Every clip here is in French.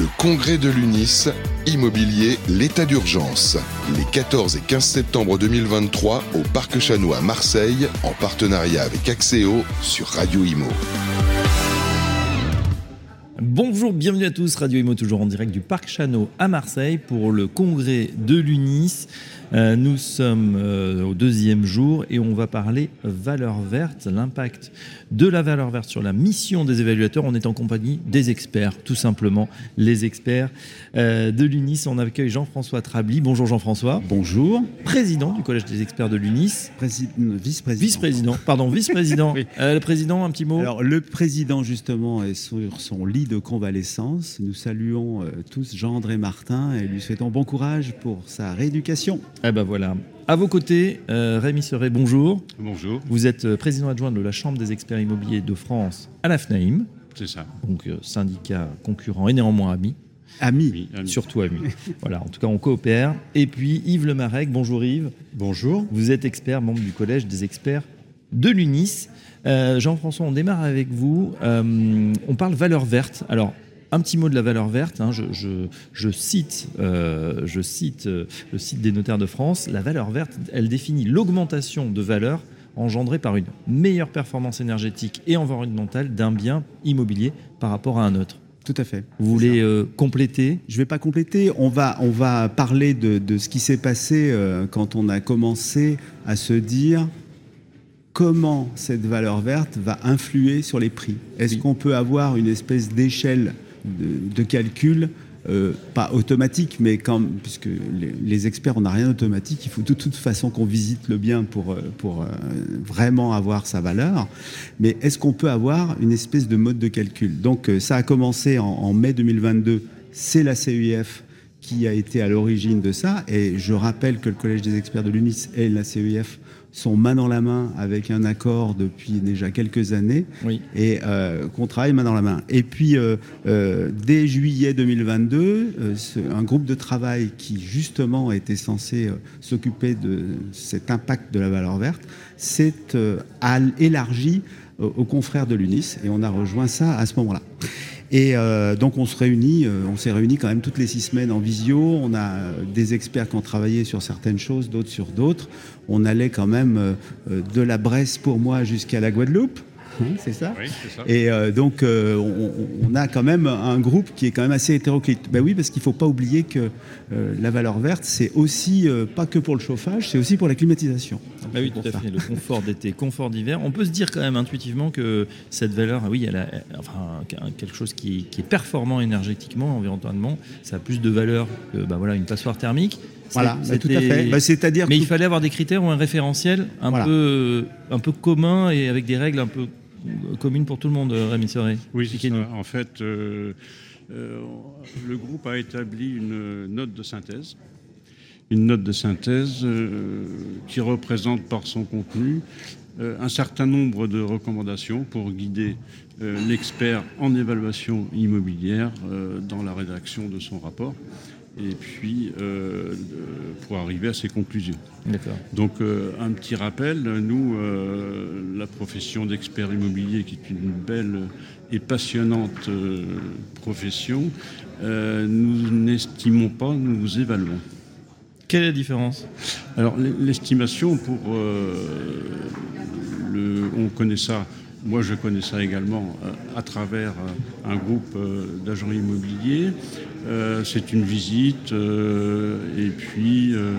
Le congrès de l'UNIS, immobilier, l'état d'urgence. Les 14 et 15 septembre 2023 au Parc Chanois à Marseille, en partenariat avec Axéo sur Radio Imo. Bonjour, bienvenue à tous, Radio Imo toujours en direct du Parc Chano à Marseille pour le congrès de l'UNIS. Euh, nous sommes euh, au deuxième jour et on va parler valeur verte, l'impact de la valeur verte sur la mission des évaluateurs. On est en compagnie des experts, tout simplement, les experts euh, de l'UNIS. On accueille Jean-François Trably. Bonjour Jean-François. Bonjour. Président du Collège des experts de l'UNIS. Vice-président. Vice-président, pardon, vice-président. Oui. le président, un petit mot Alors, le président, justement, est sur son lit de convalescence. Nous saluons tous Jean-André Martin et lui souhaitons bon courage pour sa rééducation. Eh ben voilà. À vos côtés, euh, Rémi Serret, bonjour. Bonjour. Vous êtes euh, président adjoint de la Chambre des experts immobiliers de France à la FNAIM. C'est ça. Donc euh, syndicat concurrent et néanmoins ami. Ami. Oui, ami. Surtout ami. voilà, en tout cas, on coopère. Et puis Yves Lemarec, bonjour Yves. Bonjour. Vous êtes expert, membre du Collège des experts de l'UNIS. Euh, Jean-François, on démarre avec vous. Euh, on parle valeur verte. Alors, un petit mot de la valeur verte. hein. Je, je- je cite, euh, je cite euh, le site des notaires de France. La valeur verte, elle définit l'augmentation de valeur engendrée par une meilleure performance énergétique et environnementale d'un bien immobilier par rapport à un autre. Tout à fait. Vous voulez euh, compléter? Je ne vais pas compléter. On va, on va parler de, de ce qui s'est passé euh, quand on a commencé à se dire comment cette valeur verte va influer sur les prix. Est-ce Oui. qu'on peut avoir une espèce d'échelle de, calcul euh, pas automatique, mais puisque les, experts, on n'a rien d'automatique, il faut de toute façon qu'on visite le bien pour, euh, pour euh, vraiment avoir sa valeur. Mais est-ce qu'on peut avoir une espèce de mode de calcul? Donc ça a commencé en, mai 2022, c'est la CEIF qui a été à l'origine de ça. Et je rappelle que le Collège des experts de l'UNIS et la CEIF sont main dans la main avec un accord depuis déjà quelques années Oui. et euh, qu'on travaille main dans la main. Et puis, euh, euh, dès juillet 2022, euh, ce- un groupe de travail qui, justement, était censé euh, s'occuper de cet impact de la valeur verte, s'est euh, élargi aux confrères de l'UNIS et on a rejoint ça à ce moment-là. Et euh, donc on se réunit, euh, on s'est réunis quand même toutes les six semaines en visio. On a euh, des experts qui ont travaillé sur certaines choses, d'autres sur d'autres. On allait quand même euh, de la Bresse pour moi jusqu'à la Guadeloupe. Hein, c'est ça Oui, c'est ça. et euh, donc, euh, on, on a quand même un groupe qui est quand même assez hétéroclite. Ben oui, parce qu'il ne faut pas oublier que euh, la valeur verte, c'est aussi euh, pas que pour le chauffage, c'est aussi pour la climatisation. Bah oui, tout à ça. fait. Le confort d'été, confort d'hiver. On peut se dire quand même intuitivement que cette valeur, oui, elle a enfin, quelque chose qui, qui est performant énergétiquement, environnementalement. Ça a plus de valeur que bah, voilà, une passoire thermique. Voilà, C'est- ben tout à fait. Ben, C'est-à-dire Mais que il fallait avoir des critères ou un référentiel un, Voilà. peu, un peu commun et avec des règles un peu communes pour tout le monde, Rémi Serret. Oui, c'est Expliquez-nous. ça. En fait, euh, euh, le groupe a établi une note de synthèse. Une note de synthèse euh, qui représente par son contenu euh, un certain nombre de recommandations pour guider euh, l'expert en évaluation immobilière dans la rédaction de son rapport et puis euh, pour arriver à ses conclusions. D'accord. Donc euh, un petit rappel, nous, euh, la profession d'expert immobilier, qui est une belle et passionnante profession, nous n'estimons pas, nous évaluons. Quelle est la différence Alors l'estimation pour euh, le, on connaît ça. Moi, je connais ça également euh, à travers euh, un groupe d'agents immobiliers. Euh, c'est une visite euh, et puis euh,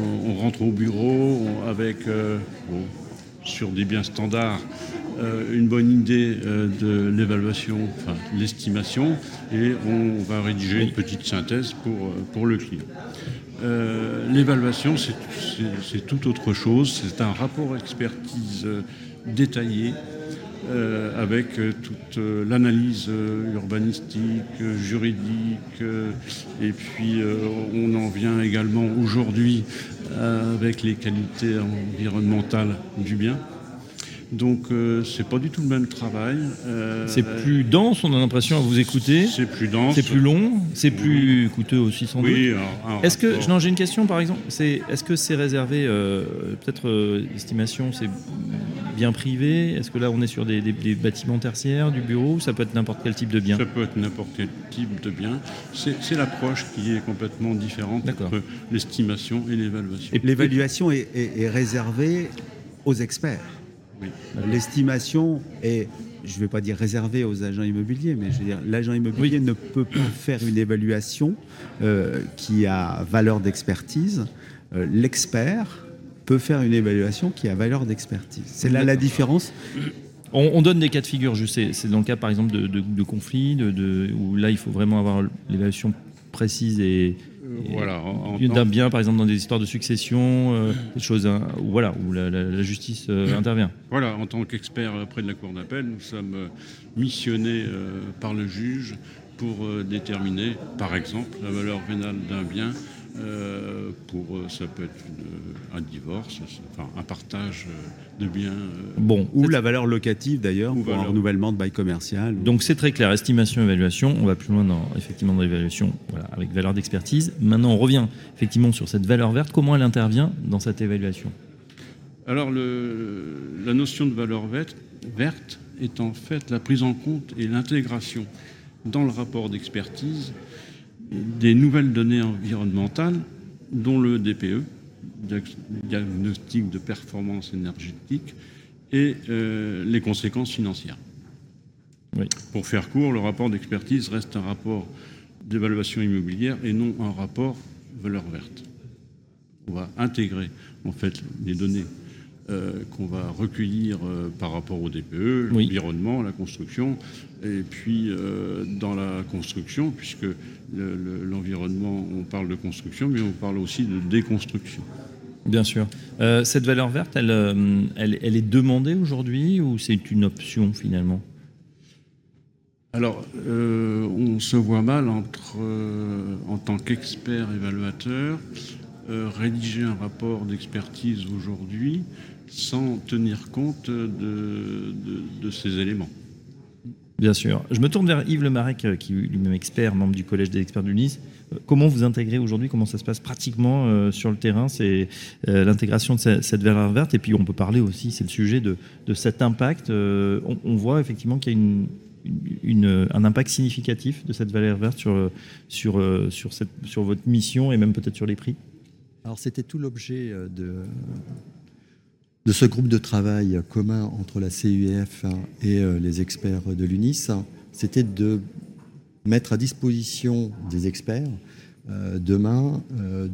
on, on rentre au bureau on- avec, bon, sur des biens standards, une bonne idée de l'évaluation, enfin l'estimation, et on va rédiger une petite synthèse pour, pour le client. Euh, L'évaluation, c'est- tout autre chose. C'est un rapport expertise euh, détaillé euh, avec toute l'analyse urbanistique, juridique, et puis on en vient également aujourd'hui avec les qualités environnementales du bien. Donc euh, c'est pas du tout le même travail. Euh, C'est plus dense, on a l'impression à vous écouter. c'est plus dense. C'est plus long, c'est plus coûteux aussi sans doute. Oui. alors, un Est-ce que j'ai une question par exemple. C'est est-ce que c'est réservé euh, peut-être euh, estimation c'est bien privé? Est-ce que là on est sur des, des- des bâtiments tertiaires, du bureau ou ça peut être n'importe quel type de bien? Ça peut être n'importe quel type de bien. C'est l'approche qui est complètement différente entre l'estimation et l'évaluation. Et- L'évaluation est, est- est réservée aux experts. Oui. L'estimation est, je ne vais pas dire réservée aux agents immobiliers, mais je veux dire, l'agent immobilier ne peut pas faire une évaluation euh, qui a valeur d'expertise. Euh, L'expert peut faire une évaluation qui a valeur d'expertise. C'est là la différence. On, on donne des cas de figure, je sais. C'est dans le cas par exemple de, de, de conflits, de, où là il faut vraiment avoir l'évaluation précise et- voilà. en- en d'un bien, par exemple dans des histoires de succession, euh, des choses, hein, où, voilà, où la, la- la justice euh, intervient. Voilà, en tant qu'expert auprès de la Cour d'appel, nous sommes euh, missionnés par le juge pour déterminer, par exemple, la valeur vénale d'un bien. Euh, pour, euh, ça peut être une- un divorce, enfin, un partage euh, de biens. euh, Bon, Ou la valeur locative d'ailleurs, Ou pour un valeur. renouvellement de bail commercial. Donc c'est très clair, estimation, évaluation. On va plus loin dans effectivement dans l'évaluation, voilà, avec valeur d'expertise. Maintenant, on revient effectivement sur cette valeur verte. Comment elle intervient dans cette évaluation? Alors, le- la notion de valeur verte, verte est en fait la prise en compte et l'intégration dans le rapport d'expertise des nouvelles données environnementales, dont le DPE, diag- diagnostic de performance énergétique, et euh, les conséquences financières. Oui. Pour faire court, le rapport d'expertise reste un rapport d'évaluation immobilière et non un rapport valeur verte. On va intégrer en fait les données euh, qu'on va recueillir euh, par rapport au DPE, Oui. l'environnement, la construction, et puis euh, dans la construction, puisque le- le- l'environnement, on parle de construction, mais on parle aussi de déconstruction. Bien sûr. Cette valeur verte, elle, elle, elle est demandée aujourd'hui ou c'est une option finalement? Alors, on se voit mal entre, en tant qu'expert évaluateur, rédiger un rapport d'expertise aujourd'hui sans tenir compte de, de- de ces éléments. Bien sûr. Je me tourne vers Yves Lemarec, euh, qui est lui-même expert, membre du Collège des experts du Nice. Euh, Comment vous intégrez aujourd'hui Comment ça se passe pratiquement euh, sur le terrain C'est euh, l'intégration de ce- cette valeur verte? Et puis on peut parler aussi, c'est le sujet de, de cet impact. Euh, on, on voit effectivement qu'il y a une, une- un impact significatif de cette valeur verte sur, sur, sur, cette, sur votre mission et même peut-être sur les prix. Alors c'était tout l'objet de, de ce groupe de travail commun entre la CUF et euh, les experts de l'UNIS. C'était de mettre à disposition des experts euh, demain euh,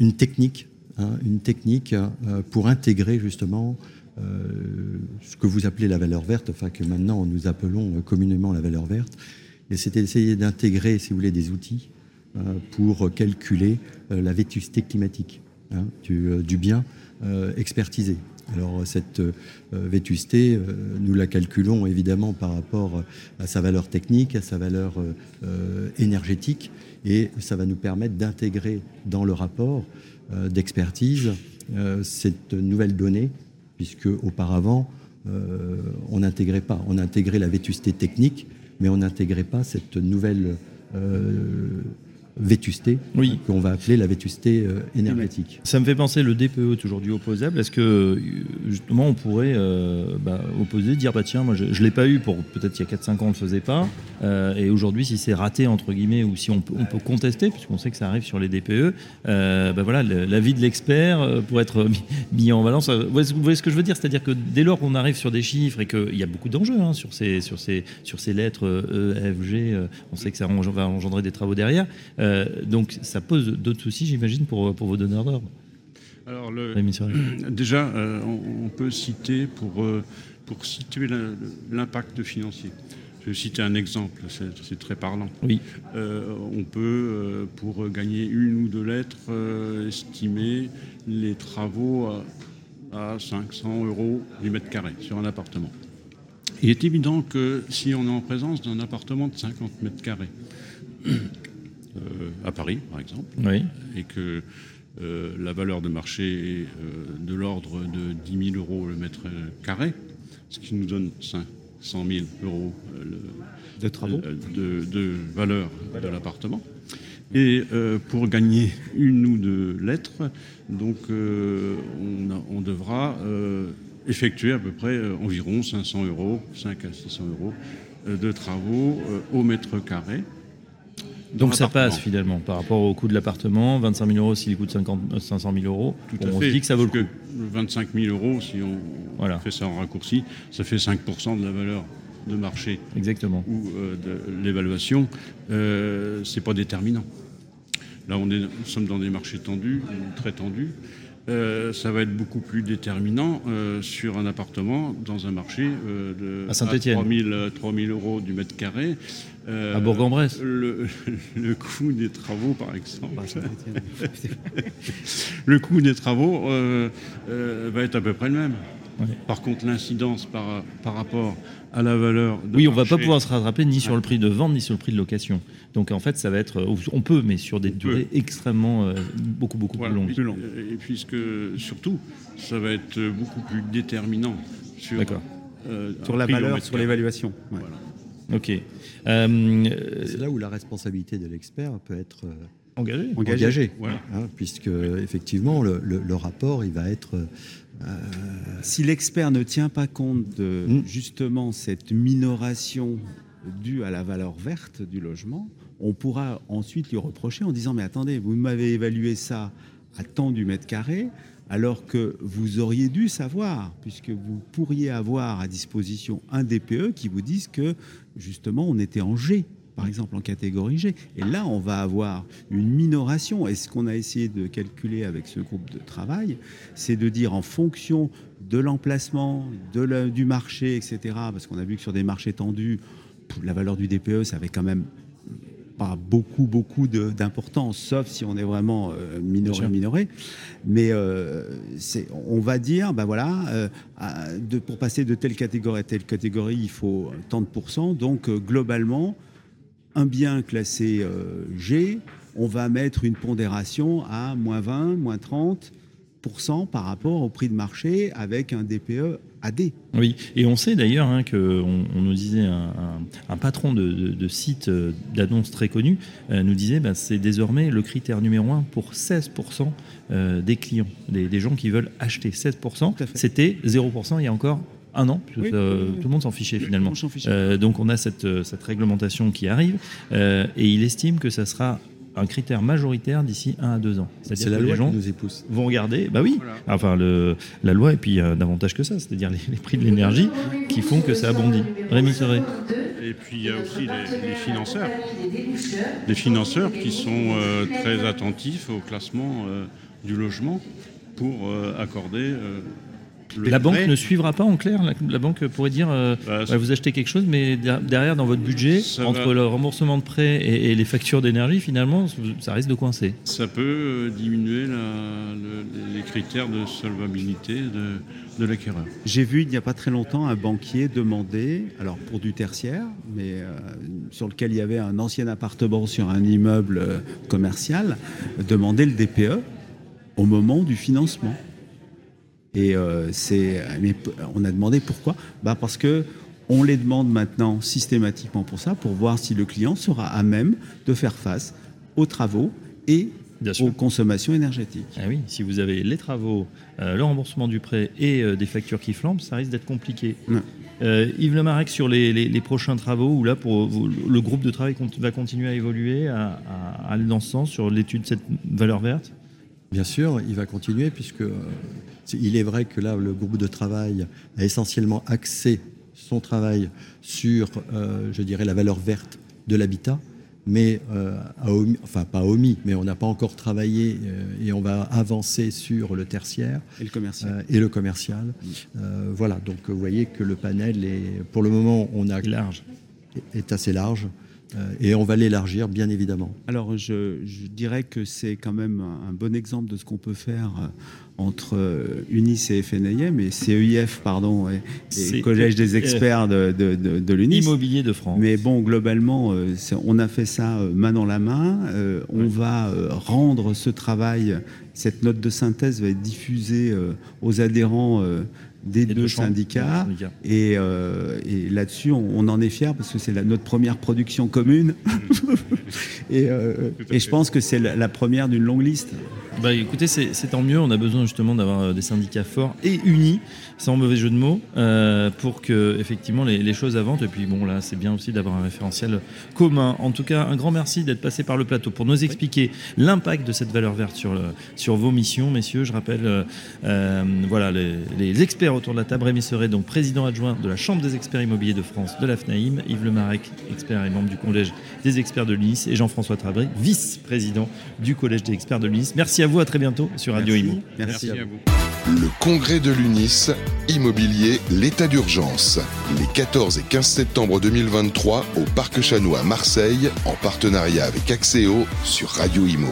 une technique, hein, pour intégrer justement ce que vous appelez la valeur verte, enfin que maintenant nous appelons communément la valeur verte. Et c'était d'essayer d'intégrer, si vous voulez, des outils pour calculer la vétusté climatique hein, du, euh, du bien euh, expertisé. Alors cette euh, vétusté, euh, nous la calculons évidemment par rapport à sa valeur technique, à sa valeur énergétique, et ça va nous permettre d'intégrer dans le rapport d'expertise cette nouvelle donnée, puisque auparavant on n'intégrait pas, on intégrait la vétusté technique, mais on n'intégrait pas cette nouvelle vétusté Oui. qu'on va appeler la vétusté euh, énergétique. Ça me fait penser le DPE est aujourd'hui opposable. Est-ce que euh, justement on pourrait euh, bah, opposer, dire bah tiens moi je, je l'ai pas eu pour peut-être il y a 4-5 ans on le faisait pas euh, et aujourd'hui si c'est raté entre guillemets ou si on peut, on peut contester puisqu'on sait que ça arrive sur les DPE, euh, bah voilà l'avis de l'expert pour être mis, mis en balance. Vous voyez, ce- que je veux dire, c'est-à-dire que dès lors qu'on arrive sur des chiffres et qu'il y a beaucoup d'enjeux hein, sur ces sur ces sur ces lettres E, F, G, on sait que ça va engendrer des travaux derrière. Euh, donc ça pose d'autres soucis j'imagine pour pour vos donneurs d'ordre. Alors, le. Déjà, euh, on, on peut citer pour, euh, pour situer l'impact financier. Je vais citer un exemple, c'est très parlant. Oui. Euh, on peut, pour gagner une ou deux lettres, estimer les travaux à, à 500 euros du mètre carré sur un appartement. Il est évident que si on est en présence d'un appartement de 50 mètres carrés, à Paris par exemple, Oui. et que la valeur de marché est de l'ordre de 10 000 euros le mètre carré, ce qui nous donne 500 000 euros de travaux de, de valeur de l'appartement. Et pour gagner une ou deux lettres, donc on, on, devra effectuer à peu près environ 500 euros, 5 à 600 euros de travaux au mètre carré. Donc ça passe finalement par rapport au coût de l'appartement, 25 000 euros s'il coûte 50, 500 000 euros. Tout à on fait. se dit que ça vaut le coup. 25 000 euros, si on fait ça en raccourci, ça fait 5% de la valeur de marché. Exactement. Ou euh, de l'évaluation. Euh, c'est pas déterminant. Là, on est, nous sommes dans des marchés tendus, très tendus. Euh, ça va être beaucoup plus déterminant euh, sur un appartement dans un marché euh, de à. 3000, euros du mètre carré. à Bourg-en-Bresse. Le, le, coût des travaux, par exemple. le coût des travaux va être à peu près le même. Par contre, l'incidence par, par rapport à la valeur. De oui, on ne va pas pouvoir se rattraper ni sur le prix de vente ni sur le prix de location. Donc en fait, ça va être, on peut, mais sur des durées extrêmement euh, beaucoup beaucoup plus longues. Et puisque surtout, ça va être beaucoup plus déterminant sur, euh, sur la valeur, sur l'évaluation. Voilà. Ok. Euh, C'est là où la responsabilité de l'expert peut être engagée. Engagée, hein, puisque effectivement le, le, rapport il va être euh, si l'expert ne tient pas compte de hmm. justement cette minoration due à la valeur verte du logement, on pourra ensuite lui reprocher en disant mais attendez, vous m'avez évalué ça à tant du mètre carré, alors que vous auriez dû savoir, puisque vous pourriez avoir à disposition un DPE qui vous dise que justement on était en G par exemple en catégorie G. Et là, on va avoir une minoration. Et ce qu'on a essayé de calculer avec ce groupe de travail, c'est de dire en fonction de l'emplacement, du marché, etc., parce qu'on a vu que sur des marchés tendus, la valeur du DPE, ça avait quand même pas beaucoup, beaucoup d'importance, sauf si on est vraiment euh, minoré, minoré. Mais euh, on va dire, ben voilà, euh, de, pour passer de telle catégorie à telle catégorie, il faut tant de pourcents. Donc, globalement, un bien classé euh, G, on va mettre une pondération à moins 20, moins 30% par rapport au prix de marché avec un DPE AD. Oui, et on sait d'ailleurs hein, qu'on on nous disait, un, patron de, site euh, d'annonce très connu euh, nous disait bah, c'est désormais le critère numéro un pour 16% des clients, des, des, gens qui veulent acheter. 16%, c'était 0% il y a encore un an, tout le monde s'en fichait finalement. Euh, donc on a cette, euh, cette, réglementation qui arrive euh, et il estime que ça sera un critère majoritaire d'ici un à deux ans. C'est la loi qui nous épouse. Vont regarder, bah oui, enfin le, la loi et puis davantage que ça, c'est-à-dire les, prix de l'énergie qui font que ça abondit. Rémi Serré. Et puis il y a aussi les, financeurs, les financeurs qui sont très attentifs au classement du logement pour accorder la banque ne suivra pas en clair. La, banque pourrait dire euh, bah, vous achetez quelque chose, mais derrière, dans votre budget, entre le remboursement de prêt et, les factures d'énergie, finalement, ça risque de coincer. Ça peut euh, diminuer les critères de solvabilité de, l'acquéreur. J'ai vu il n'y a pas très longtemps un banquier demander, alors pour du tertiaire, mais euh, sur lequel il y avait un ancien appartement sur un immeuble commercial, demander le DPE au moment du financement. Et euh, c'est, on a demandé pourquoi bah Parce que on les demande maintenant systématiquement pour ça, pour voir si le client sera à même de faire face aux travaux et aux consommations énergétiques. Ah oui, si vous avez les travaux, euh, le remboursement du prêt et euh, des factures qui flambent, ça risque d'être compliqué. Yves Lemarec, sur les, prochains travaux, où là, pour, le groupe de travail va continuer à évoluer, à, à aller dans ce sens, sur l'étude de cette valeur verte? Bien sûr, il va continuer, puisque il est vrai que là, le groupe de travail a essentiellement axé son travail sur, euh, je dirais, la valeur verte de l'habitat, mais euh, enfin pas omis, mais on n'a pas encore travaillé euh, et on va avancer sur le tertiaire et le commercial. et le commercial. Mm. voilà, donc vous voyez que le panel est, pour le moment, on a large, est assez large. Et on va l'élargir, bien évidemment. Alors, je, je dirais que c'est quand même un, bon exemple de ce qu'on peut faire euh, entre euh, UNIS et FNIM, et CEIF, pardon, et, et C'est- le Collège des experts de, de, de, de l'UNIS. Immobilier de France. Mais bon, globalement, euh, on a fait ça euh, main dans la main. Euh, on va euh, rendre ce travail, cette note de synthèse va être diffusée euh, aux adhérents euh, des deux, syndicats. Et, euh, et là-dessus, on, on en est fiers parce que c'est la- notre première production commune. et euh, et je pense que c'est la, la première d'une longue liste. Bah écoutez, c'est tant mieux. On a besoin justement d'avoir euh, des syndicats forts et unis, sans mauvais jeu de mots, euh, pour que effectivement les, les choses avancent. Et puis bon, là, c'est bien aussi d'avoir un référentiel commun. En tout cas, un grand merci d'être passé par le plateau pour nous expliquer l'impact de cette valeur verte sur, le- sur vos missions, messieurs. Je rappelle, euh, euh, voilà, les, les experts autour de la table. Rémi Serret, donc président adjoint de la Chambre des experts immobiliers de France de la FNAIM, Yves Lemarec, expert et membre du collège des experts de l'UNIS, et Jean-François Trabry, vice-président du collège des experts de l'UNIS. Merci à vous, à très bientôt sur Radio Merci. Imo. Merci. Merci à vous. Le congrès de l'UNIS, immobilier, l'état d'urgence. Les 14 et 15 septembre 2023 au Parc Chanois à Marseille, en partenariat avec Axéo sur Radio Imo.